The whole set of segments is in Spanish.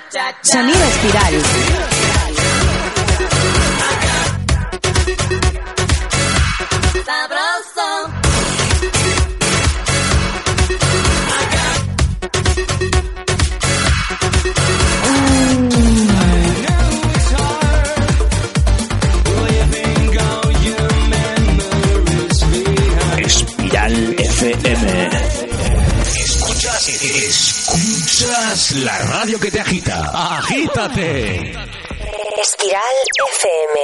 mi cha cha cha. Sonido espiral. Agítate. Espiral FM.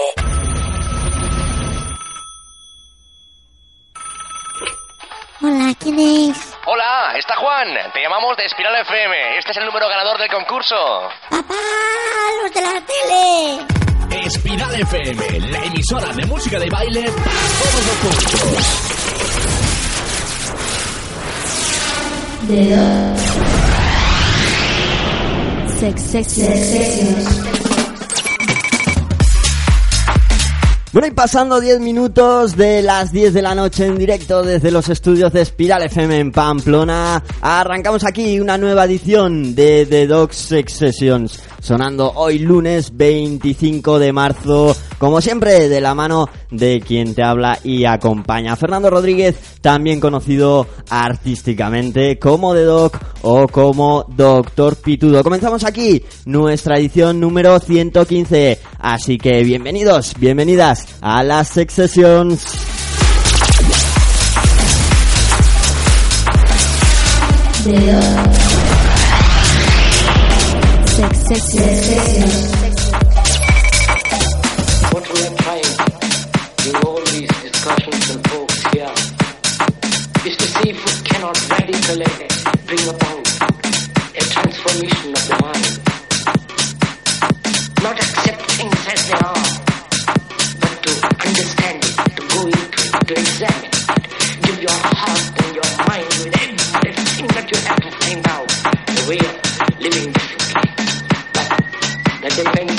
Hola, ¿quién es? Hola, está Juan. Te llamamos de Espiral FM. Este es el número ganador del concurso. ¡Papá! ¡Los de la tele! Espiral FM, la emisora de música de baile para todos los públicos. Sex, sexos. Bueno, y pasando 10 minutos de las 10 de la noche en directo desde los estudios de Espiral FM en Pamplona, arrancamos aquí una nueva edición de The Dog Sex Sessions, sonando hoy lunes 25 de marzo, como siempre, de la mano de quien te habla y acompaña. Fernando Rodríguez, también conocido artísticamente como The Doc o como Doctor Pitudo. Comenzamos aquí nuestra edición número 115, así que bienvenidos, bienvenidas a las Sex Sessions. What we are trying in all these discussions and talks here is to see if we cannot radically bring about a transformation of the mind. Not accept things as they are, but to understand it, to go into it, to examine it. Give your heart and your mind that you have to find out the way of living Second thing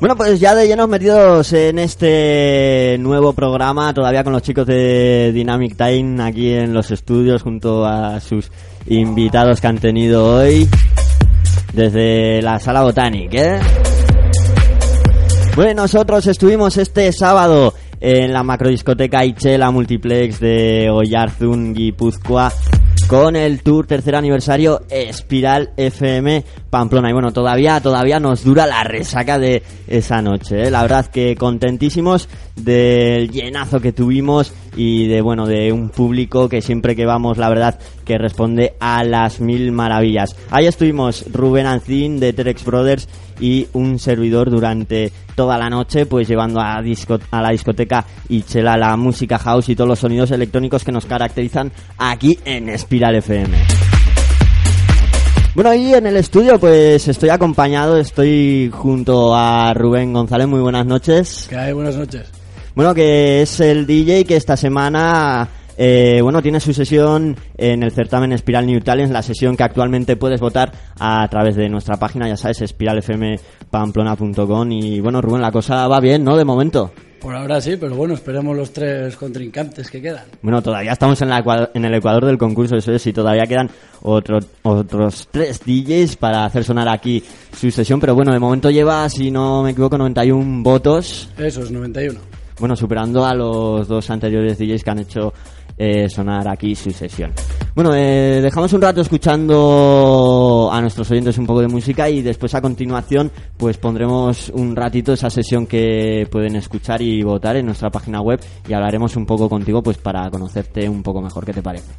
Bueno, pues ya de llenos metidos en este nuevo programa, todavía con los chicos de Dynamic Time aquí en los estudios junto a sus invitados que han tenido hoy desde la sala Botanic, ¿eh? Bueno, nosotros estuvimos este sábado en la macrodiscoteca Ichela Multiplex de Oyarzún, Guipúzcoa, con el tour tercer aniversario Espiral FM Pamplona. Y bueno, todavía, todavía nos dura la resaca de esa noche. ¿eh? La verdad que contentísimos del llenazo que tuvimos y de bueno, de un público que siempre que vamos, la verdad, que responde a las mil maravillas. Ahí estuvimos Rubén Ancín de Terex Brothers y un servidor durante toda la noche, pues llevando a, disco- a la discoteca Ichela la música house y todos los sonidos electrónicos que nos caracterizan aquí en Espiral FM. Bueno, y en el estudio pues estoy acompañado, estoy junto a Rubén González, muy buenas noches. ¿Qué hay? Buenas noches. Bueno, que es el DJ que esta semana, eh, bueno, tiene su sesión en el certamen Espiral New Talents, la sesión que actualmente puedes votar a través de nuestra página, ya sabes, espiralfmpamplona.com y bueno, Rubén, la cosa va bien, ¿no? De momento. Por ahora sí, pero bueno, esperemos los tres contrincantes que quedan. Bueno, todavía estamos en, la en el ecuador del concurso, eso es, y todavía quedan otro- otros tres DJs para hacer sonar aquí su sesión, pero bueno, de momento lleva, si no me equivoco, 91 votos. Eso es 91. Bueno, superando a los dos anteriores DJs que han hecho eh, sonar aquí su sesión. Bueno, eh, dejamos un rato escuchando a nuestros oyentes un poco de música y después a continuación pues pondremos un ratito esa sesión que pueden escuchar y votar en nuestra página web y hablaremos un poco contigo pues para conocerte un poco mejor. ¿Qué te parece?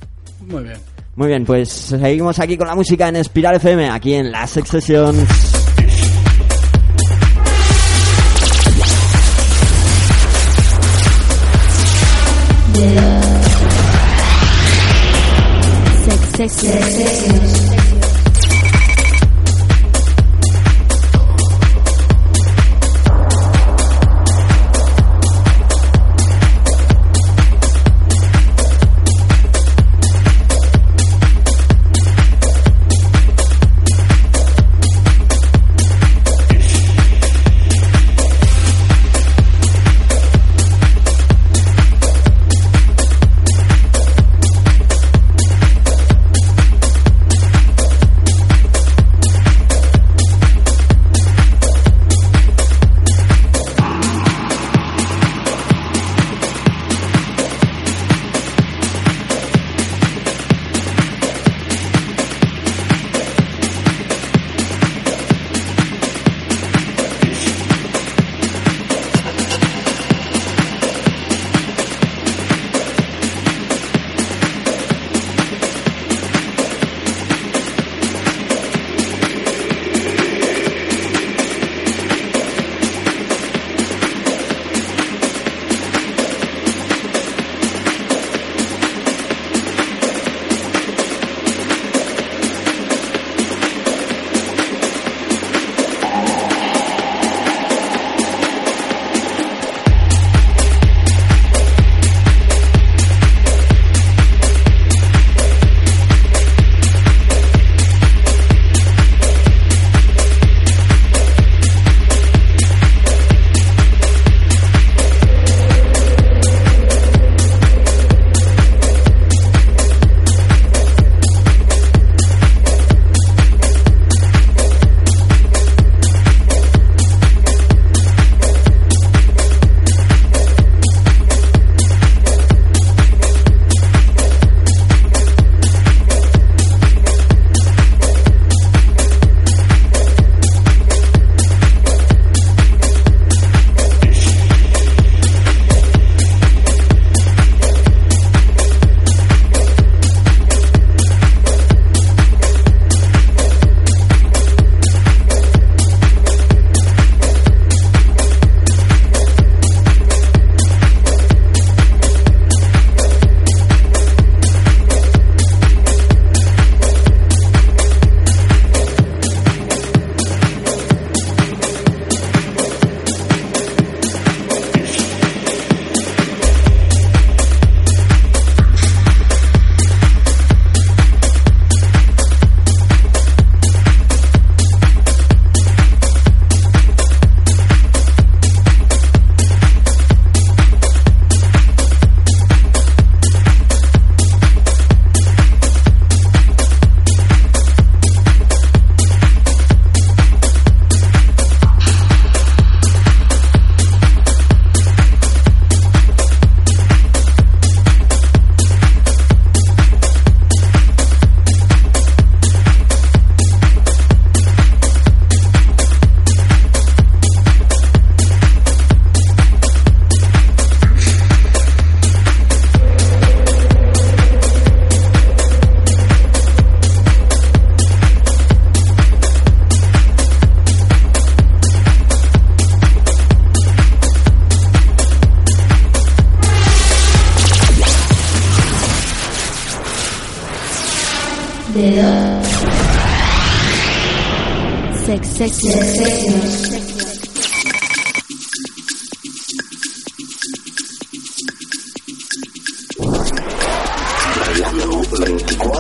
Muy bien. Muy bien, pues seguimos aquí con la música en Espiral FM, aquí en la Sex Session. Sex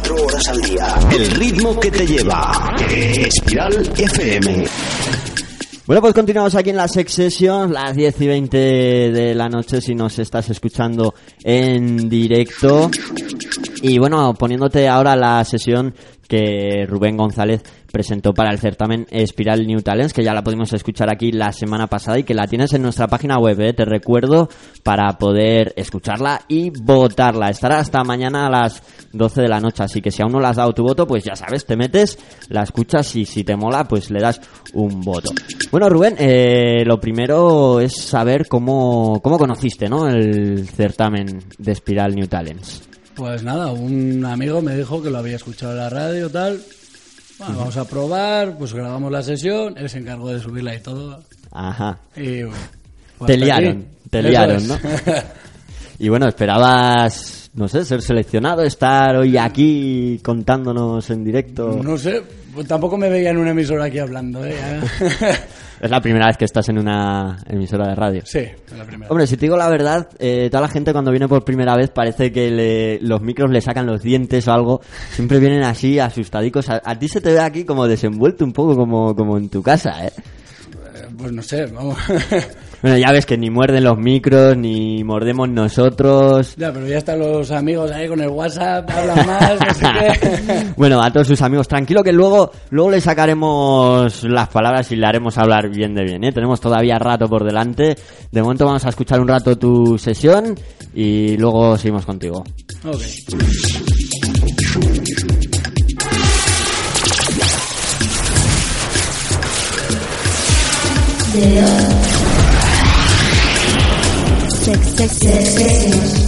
24 horas al día. El ritmo que te lleva. Espiral FM. Bueno, pues continuamos aquí en la Sex Session, las 10 y 20 de la noche si nos estás escuchando en directo. Y bueno, poniéndote ahora la sesión que Rubén González presentó para el certamen Espiral New Talents, que ya la pudimos escuchar aquí la semana pasada y que la tienes en nuestra página web, ¿eh? te recuerdo, para poder escucharla y votarla. Estará hasta mañana a las 12 de la noche, así que si aún no le has dado tu voto, pues ya sabes, te metes, la escuchas y si te mola, pues le das un voto. Bueno, Rubén, eh, lo primero es saber cómo, cómo conociste ¿no? el certamen de Espiral New Talents. Pues nada, un amigo me dijo que lo había escuchado en la radio tal. Bueno, vamos a probar, pues grabamos la sesión, él se encargó de subirla y todo. Ajá. Y bueno, pues te liaron, te liaron, es. ¿no? Y bueno, esperabas, no sé, ser seleccionado, estar hoy aquí contándonos en directo. no sé, pues tampoco me veía en una emisora aquí hablando, ¿eh? Es la primera vez que estás en una emisora de radio. sí, es la primera. Hombre, si te digo la verdad, eh, toda la gente cuando viene por primera vez parece que le- los micros le sacan los dientes o algo. Siempre vienen así, asustadicos. A, a ti se te ve aquí como desenvuelto un poco como, como en tu casa, ¿eh? Eh, Pues no sé, vamos. Bueno, ya ves que ni muerden los micros, ni mordemos nosotros. ya, pero ya están los amigos ahí con el WhatsApp, hablan más, no sé qué. bueno, a todos sus amigos, tranquilo que luego, luego le sacaremos las palabras y le haremos hablar bien de bien, ¿eh? Tenemos todavía rato por delante. De momento vamos a escuchar un rato tu sesión y luego seguimos contigo. Ok. Sex, sex, sex,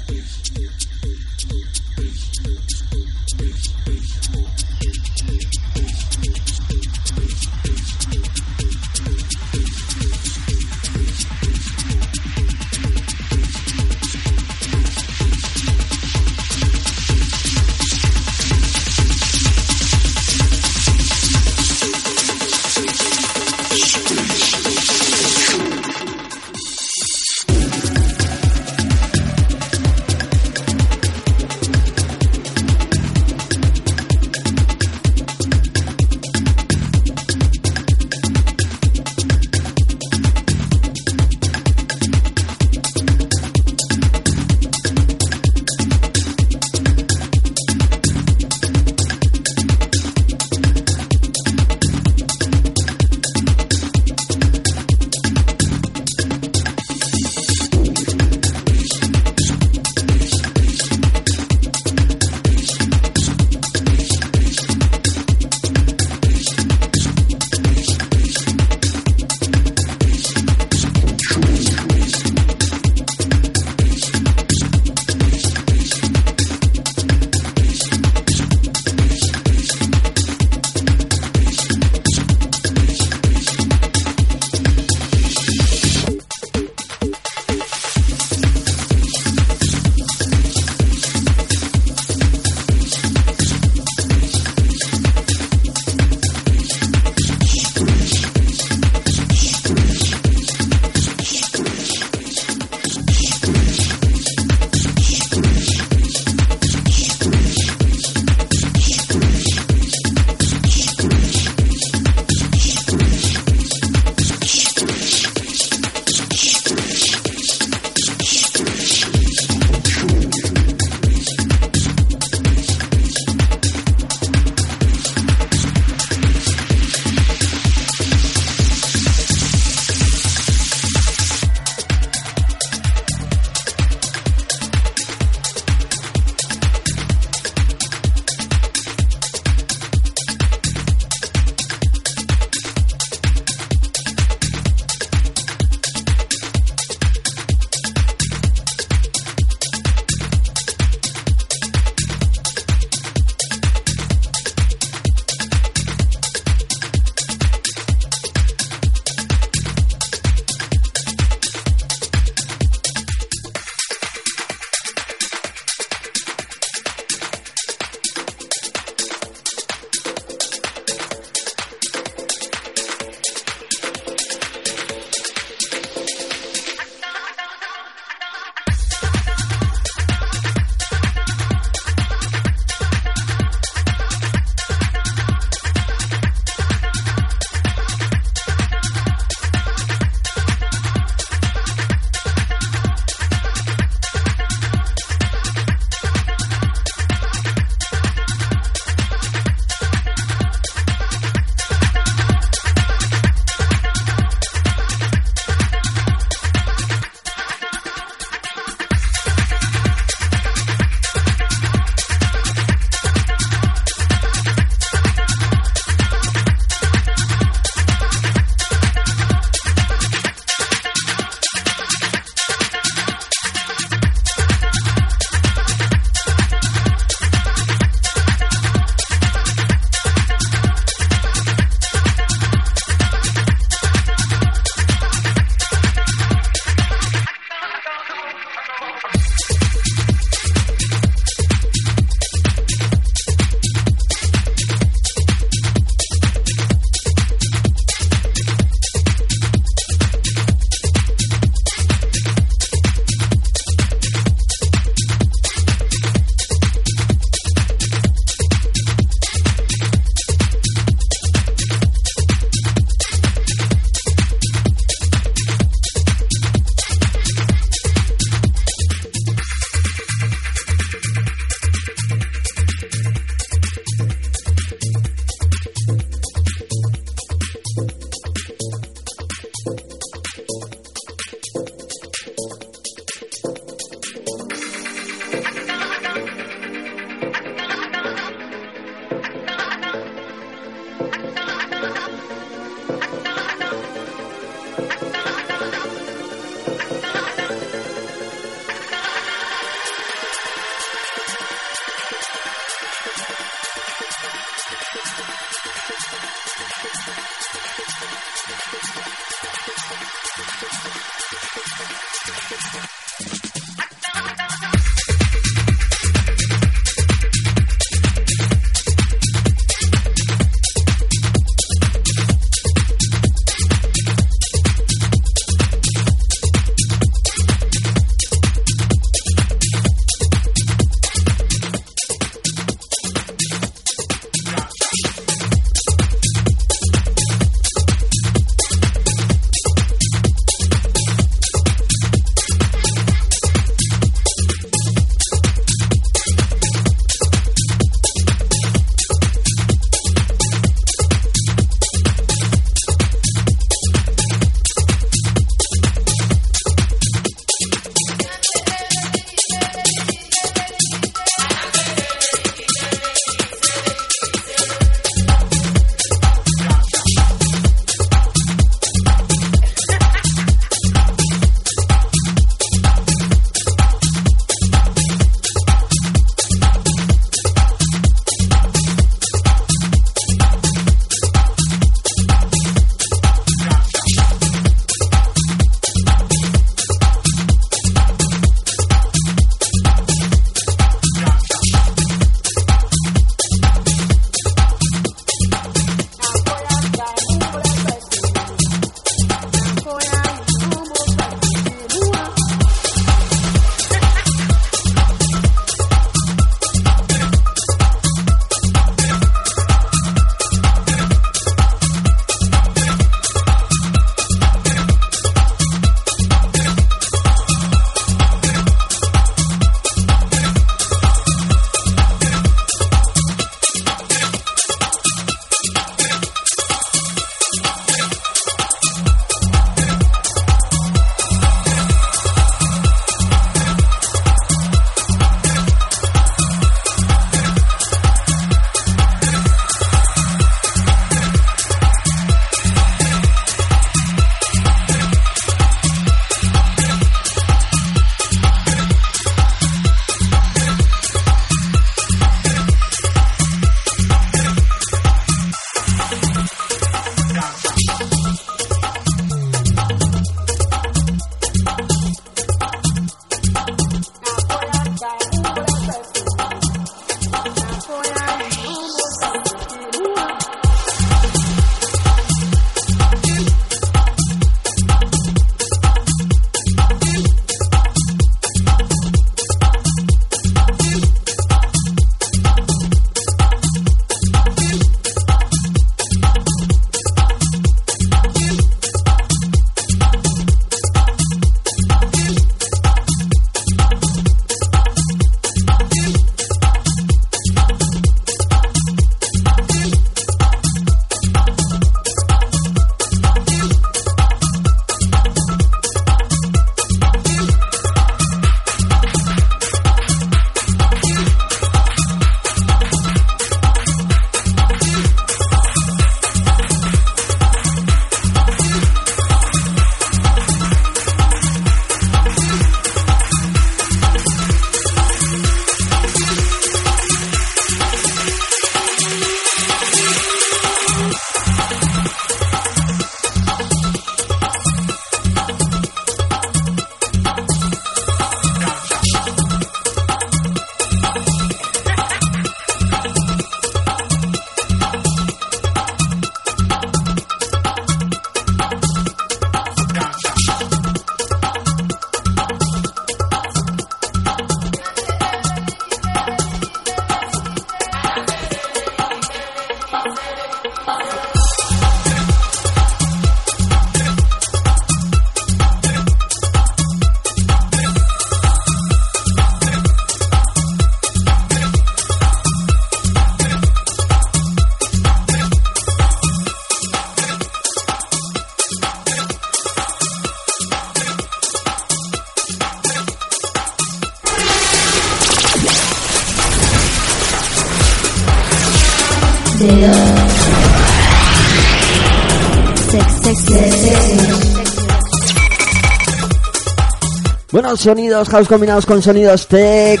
Sonidos house combinados con sonidos tech,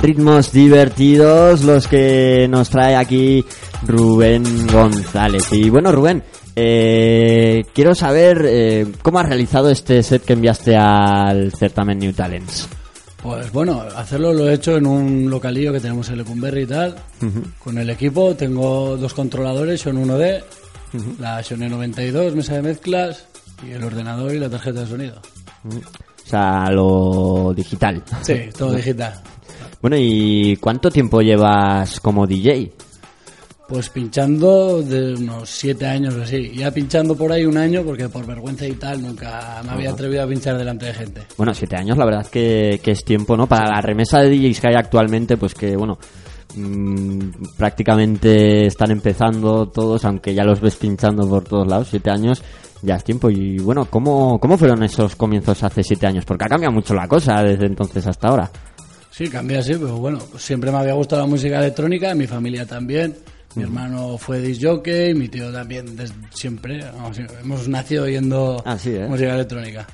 ritmos divertidos, los que nos trae aquí Rubén González. Y bueno, Rubén, eh, quiero saber eh, cómo has realizado este set que enviaste al certamen New Talents. Pues bueno, hacerlo lo he hecho en un localillo que tenemos en Lecumberri y tal. Con el equipo tengo dos controladores, son 1D, la Sony 92, mesa de mezclas y el ordenador y la tarjeta de sonido. Sea, lo digital. Sí, todo digital. Bueno, ¿y cuánto tiempo llevas como DJ? Pues pinchando de unos siete años o así. Ya pinchando por ahí un año porque por vergüenza y tal nunca me había atrevido a pinchar delante de gente. Bueno, siete años, la verdad que, que es tiempo, ¿no? Para la remesa de DJs que hay actualmente, pues que, bueno, mm, prácticamente están empezando todos, aunque ya los ves pinchando por todos lados, siete años, ya es tiempo. Y bueno, ¿cómo, cómo fueron esos comienzos hace siete años? Porque ha cambiado mucho la cosa desde entonces hasta ahora. Sí, cambié así, pero bueno, siempre me había gustado la música electrónica, mi familia también. Mi hermano fue disc jockey, mi tío también desde siempre. vamos, hemos nacido oyendo Así, ¿eh? música electrónica.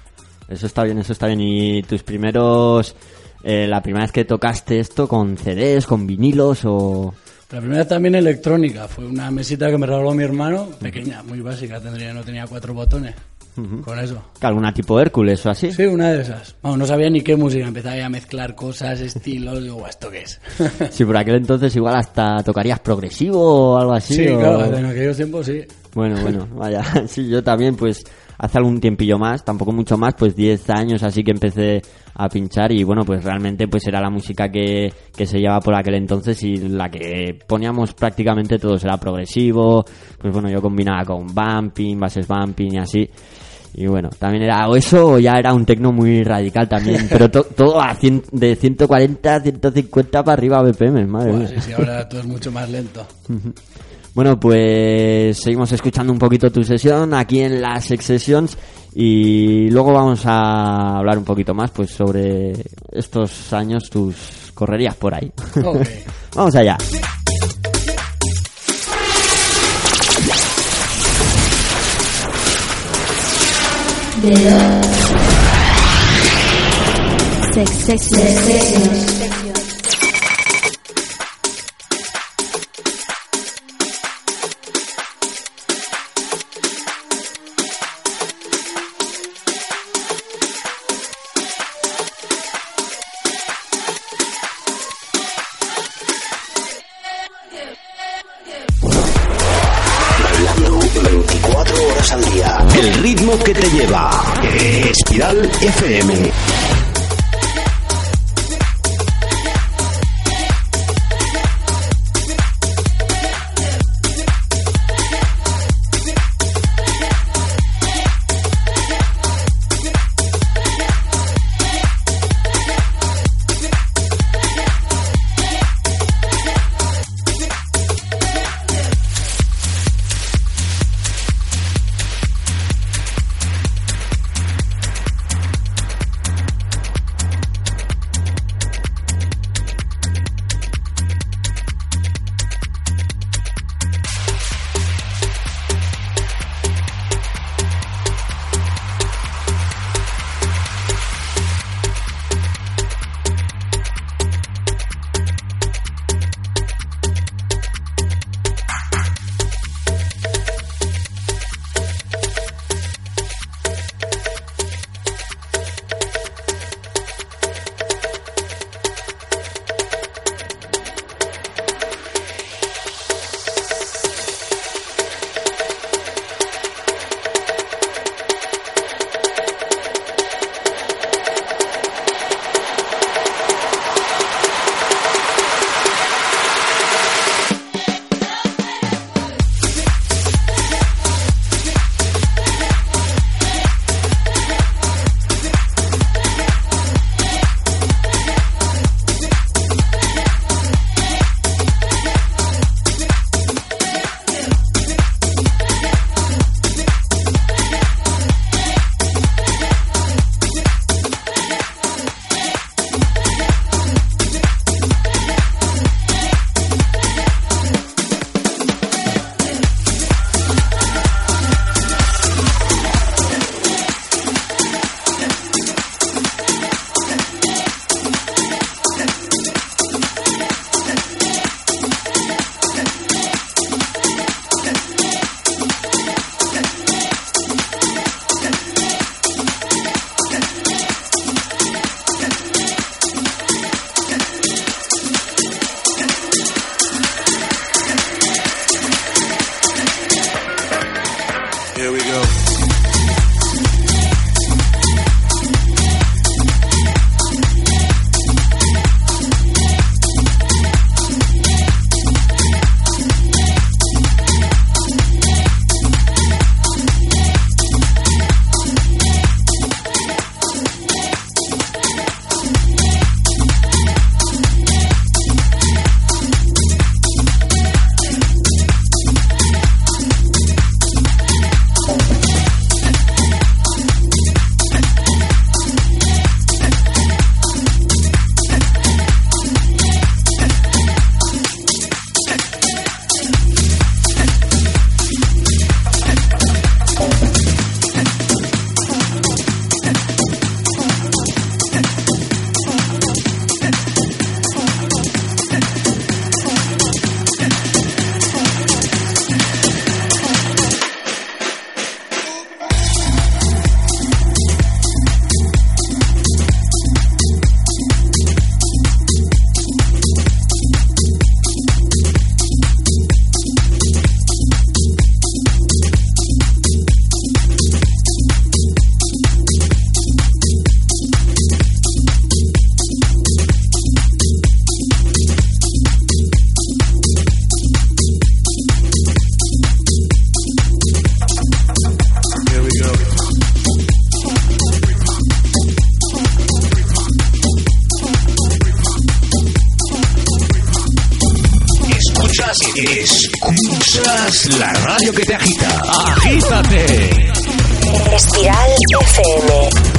Eso está bien, eso está bien. ¿Y tus primeros... eh, la primera vez que tocaste esto con CDs, con vinilos o...? La primera también electrónica, fue una mesita que me regaló mi hermano, pequeña, muy básica, tendría, no tenía cuatro botones. Con eso. ¿Alguna tipo Hércules o así? Sí, una de esas. Vamos, no sabía ni qué música, empezaba ya a mezclar cosas, estilos, digo, "Buah, ¿esto qué es? Sí, por aquel entonces igual hasta tocarías progresivo o algo así. sí, o- claro, en aquellos tiempos sí. Bueno, bueno, vaya. Sí, yo también, pues, hace algún tiempillo más, tampoco mucho más, pues 10 años así que empecé a pinchar y bueno, pues realmente pues era la música que, que se llevaba por aquel entonces y la que poníamos prácticamente todos, era progresivo, pues bueno, yo combinaba con bumping, bases bumping y así. Y bueno, también era o eso o ya era un tecno muy radical también, pero to- todo a cien- de 140 a 150 para arriba BPM, madre mía. sí, sí, ahora todo es mucho más lento. Bueno, pues seguimos escuchando un poquito tu sesión aquí en las Sex Sessions y luego vamos a hablar un poquito más pues sobre estos años, tus correrías por ahí. Vamos allá. Sex, sex, sex, sex. Espiral FM. La radio que te agita. Agítate. Espiral FM.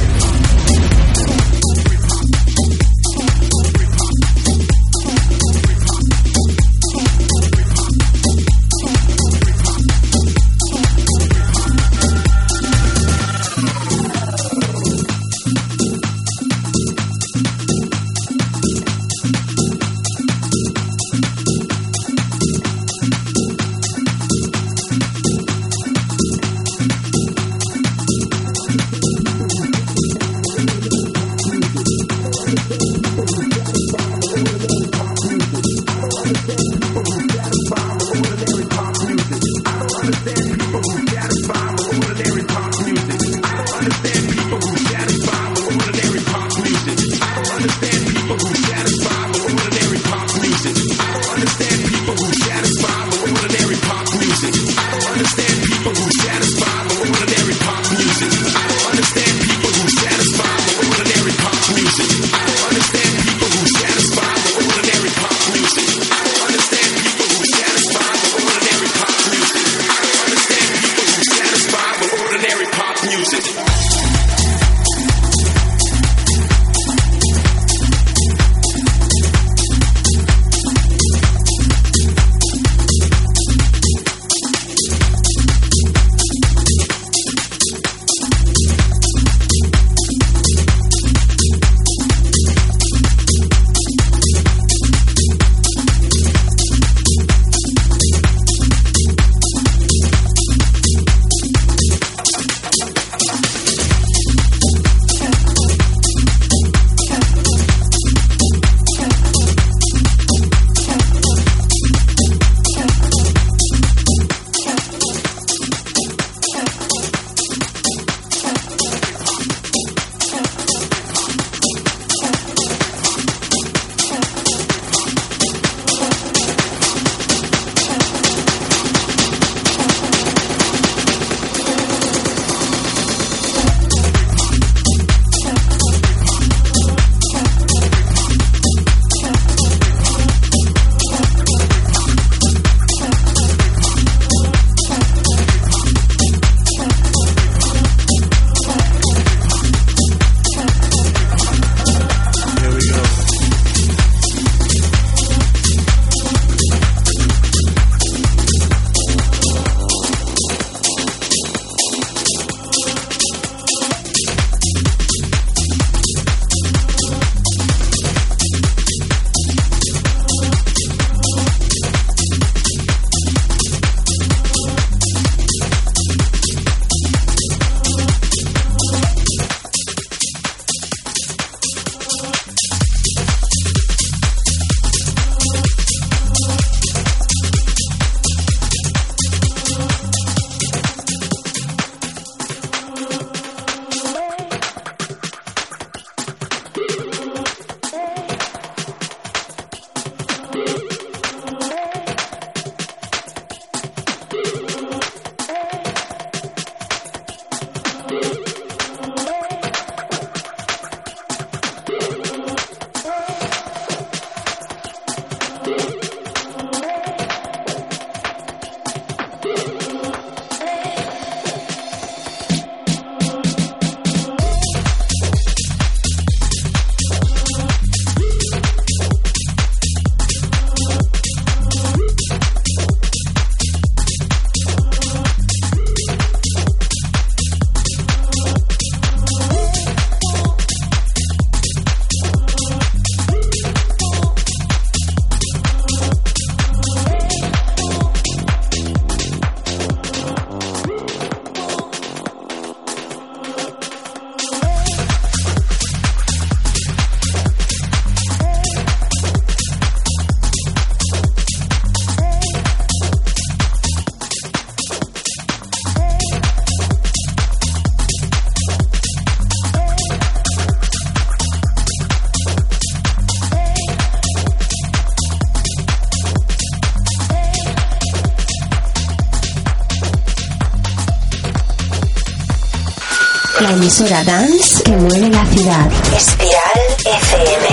La emisora dance que mueve la ciudad. Espiral FM.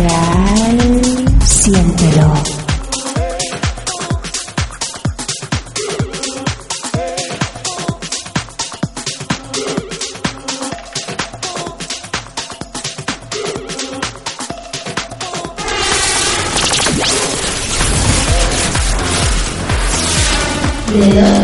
Espiral. Siéntelo. Yeah.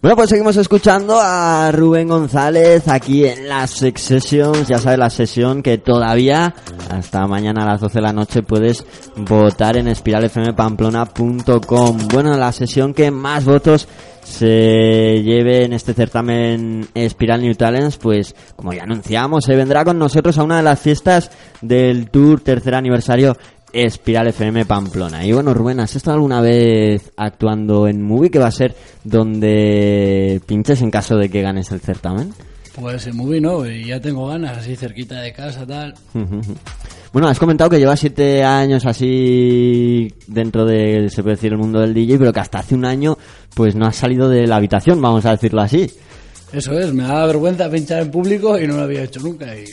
Bueno, pues seguimos escuchando a Rubén González aquí en las Sex Sessions. Ya sabes, la sesión que todavía hasta mañana a las 12 de la noche puedes votar en espiralfmpamplona.com. Bueno, la sesión que más votos se lleve en este certamen Espiral New Talents, pues como ya anunciamos, se vendrá con nosotros a una de las fiestas del Tour tercer aniversario Espiral FM Pamplona. Y bueno, Rubén, ¿has estado alguna vez actuando en Movie que va a ser donde pinches en caso de que ganes el certamen? Pues en movie no, y ya tengo ganas, así cerquita de casa, tal. Bueno, has comentado que llevas siete años así dentro de, se puede decir, el mundo del DJ, pero que hasta hace un año pues no has salido de la habitación, vamos a decirlo así. Eso es, me da vergüenza pinchar en público y no lo había hecho nunca. Y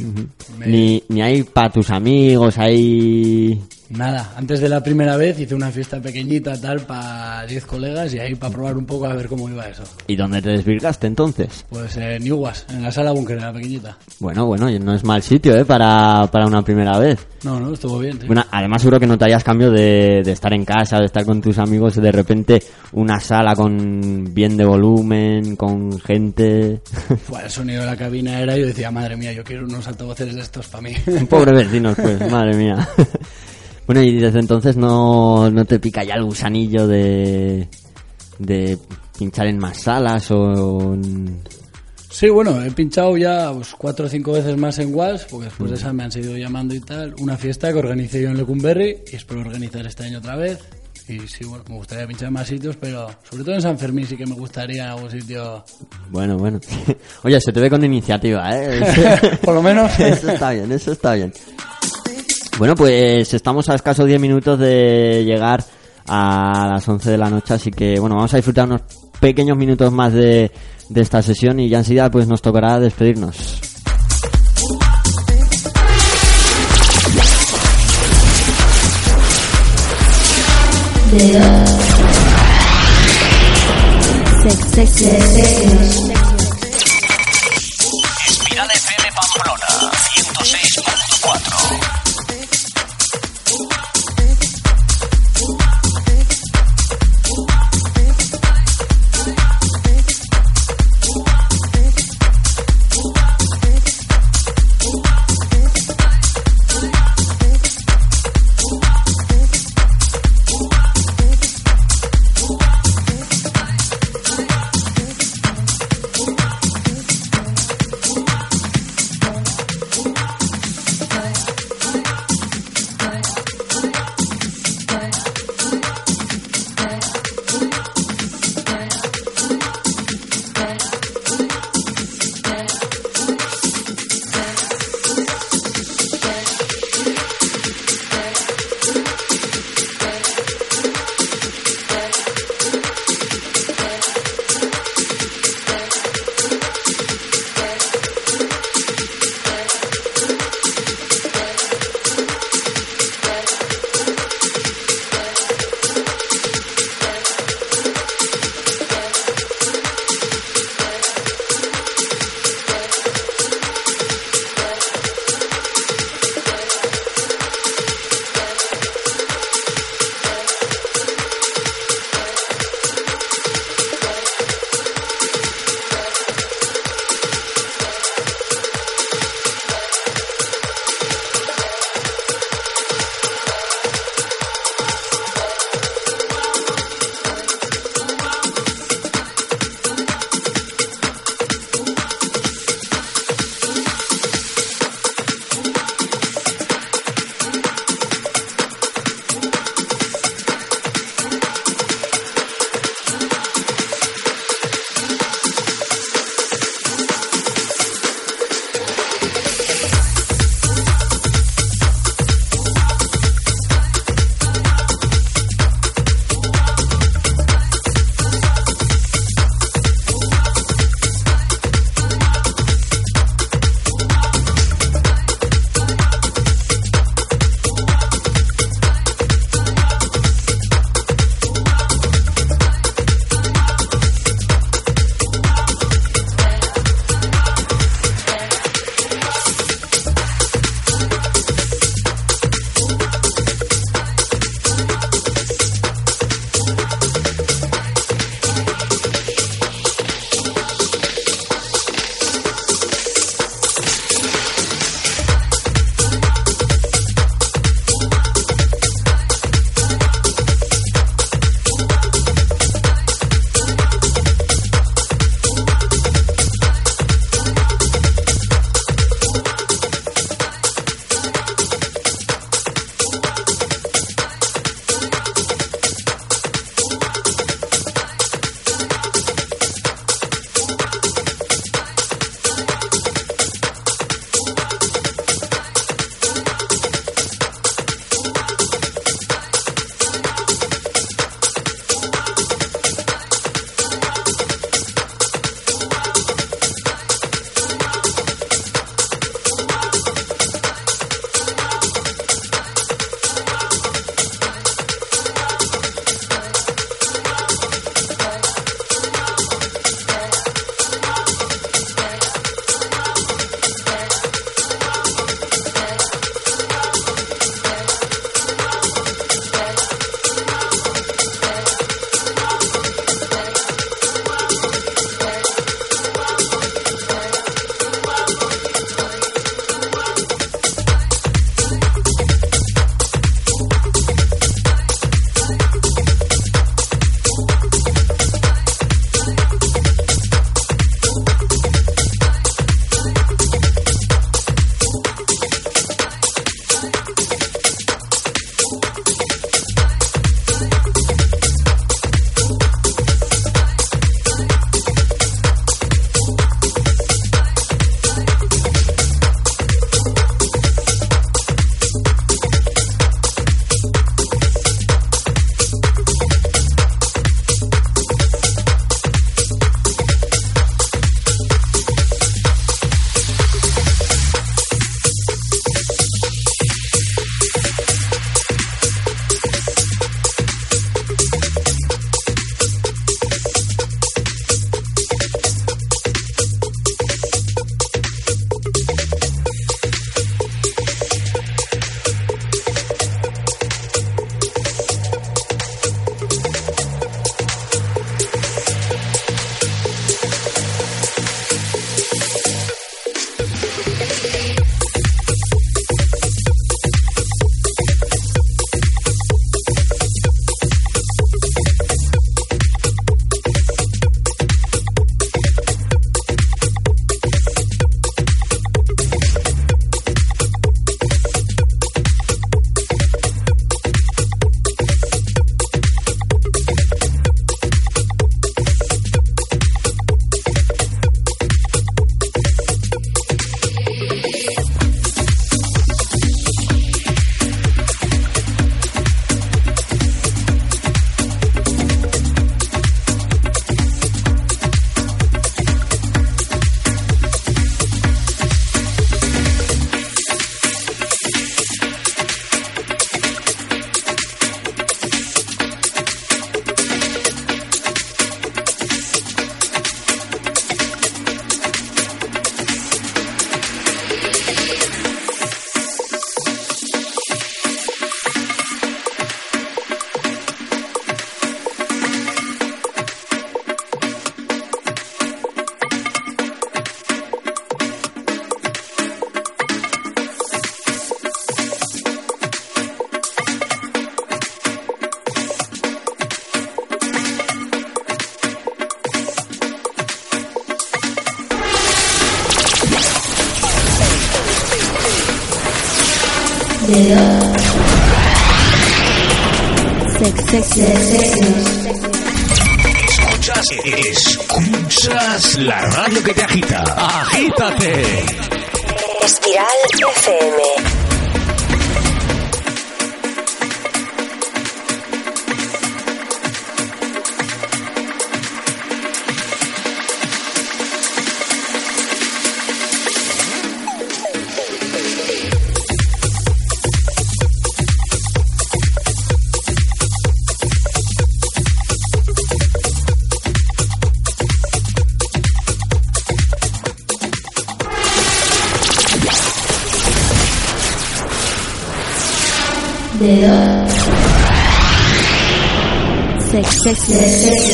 me- Ni, ni hay para tus amigos, hay... Nada, antes de la primera vez hice una fiesta pequeñita, tal, para 10 colegas y ahí para probar un poco a ver cómo iba eso. ¿Y dónde te desvirgaste entonces? Pues en Newguas, en la sala búnker, la pequeñita. Bueno, bueno, no es mal sitio, ¿eh? Para, para una primera vez. No, no, estuvo bien. sí. Bueno, además seguro que no te hayas cambio de, de estar en casa, de estar con tus amigos, de repente una sala con bien de volumen, con gente... Fue el sonido de la cabina era y yo decía, madre mía, yo quiero unos altavoces de estos para mí. Pobre vecinos, pues, madre mía. Bueno, y desde entonces no, no te pica ya el gusanillo de, de pinchar en más salas o... en- Sí, bueno, he pinchado ya pues, cuatro o cinco veces más en Was, porque después de esa me han seguido llamando y tal. Una fiesta que organicé yo en Lecumberri y espero organizar este año otra vez. Y sí, bueno, me gustaría pinchar en más sitios, pero sobre todo en San Fermín sí que me gustaría algún sitio. Bueno, bueno. Oye, se te ve con iniciativa, ¿eh? Por lo menos. Eso está bien, eso está bien. Bueno, pues estamos a escasos 10 minutos de llegar a las 11 de la noche, así que bueno, vamos a disfrutar unos pequeños minutos más de, de esta sesión y ya enseguida pues nos tocará despedirnos.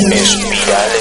Espiral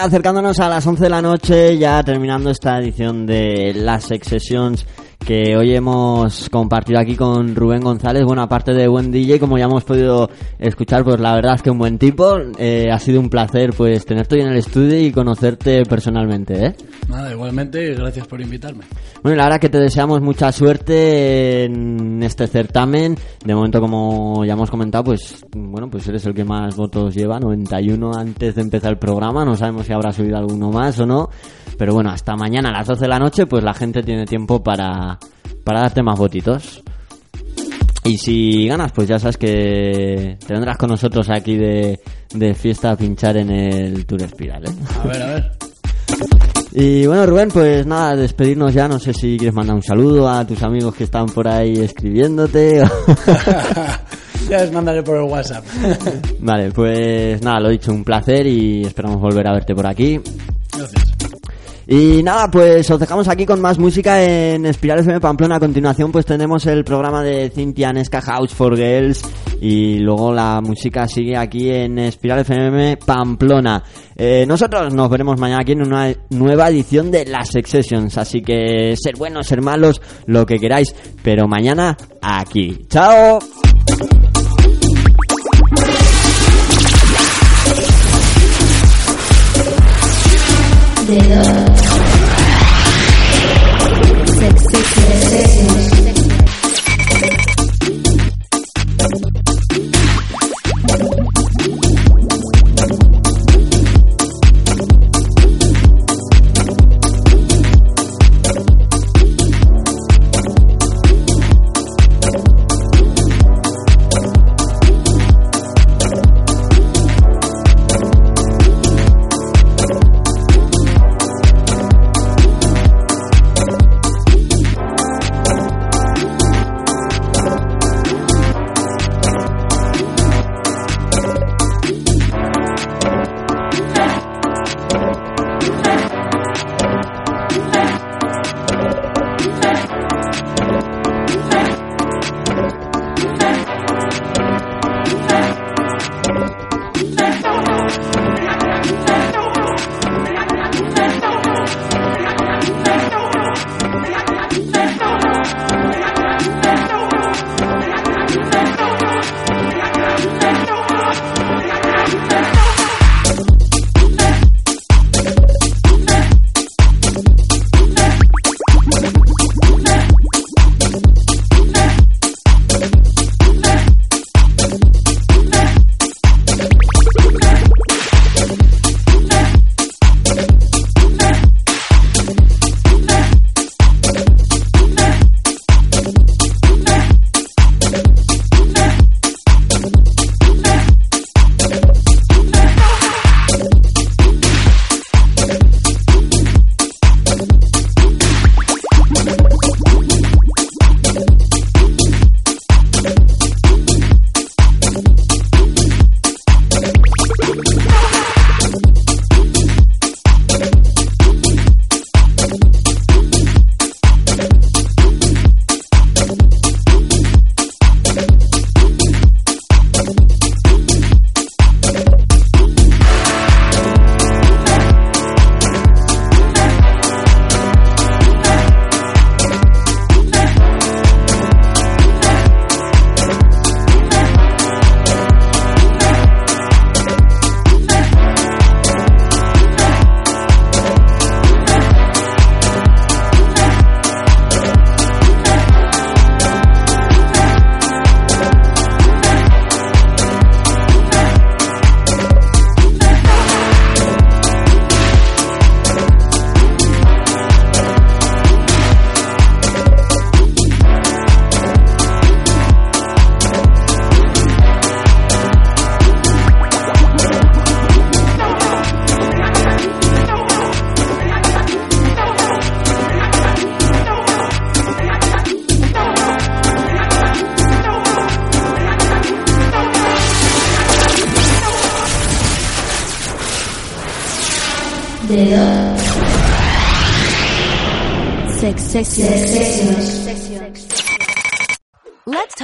acercándonos a las 11 de la noche, ya terminando esta edición de las Sex Sessions que hoy hemos compartido aquí con Rubén González. Bueno, aparte de buen DJ, como ya hemos podido escuchar, pues la verdad es que un buen tipo. Eh, ha sido un placer pues tenerte hoy en el estudio y conocerte personalmente, ¿eh? Nada, igualmente, gracias por invitarme. Bueno, la verdad que te deseamos mucha suerte en este certamen. De momento, como ya hemos comentado, pues bueno, pues eres el que más votos lleva, 91 antes de empezar el programa. No sabemos si habrá subido alguno más o no. Pero bueno, hasta mañana a las 12 de la noche, pues la gente tiene tiempo para, para darte más votitos. Y si ganas, pues ya sabes que te vendrás con nosotros aquí de, de fiesta a pinchar en el Tour Espiral, ¿eh? A ver, a ver. Y bueno, Rubén, pues nada, despedirnos ya. No sé si quieres mandar un saludo a tus amigos que están por ahí escribiéndote. ya les mandaré por el WhatsApp. vale, pues nada, lo dicho, un placer y esperamos volver a verte por aquí. Gracias. Y nada, pues os dejamos aquí con más música en Espiral FM Pamplona. A continuación, pues tenemos el programa de Cintia Nesca House for Girls. Y luego la música sigue aquí en Espiral FM Pamplona. Eh, nosotros nos veremos mañana aquí en una nueva edición de las Sessions. Así que ser buenos, ser malos, lo que queráis. Pero mañana aquí. ¡Chao!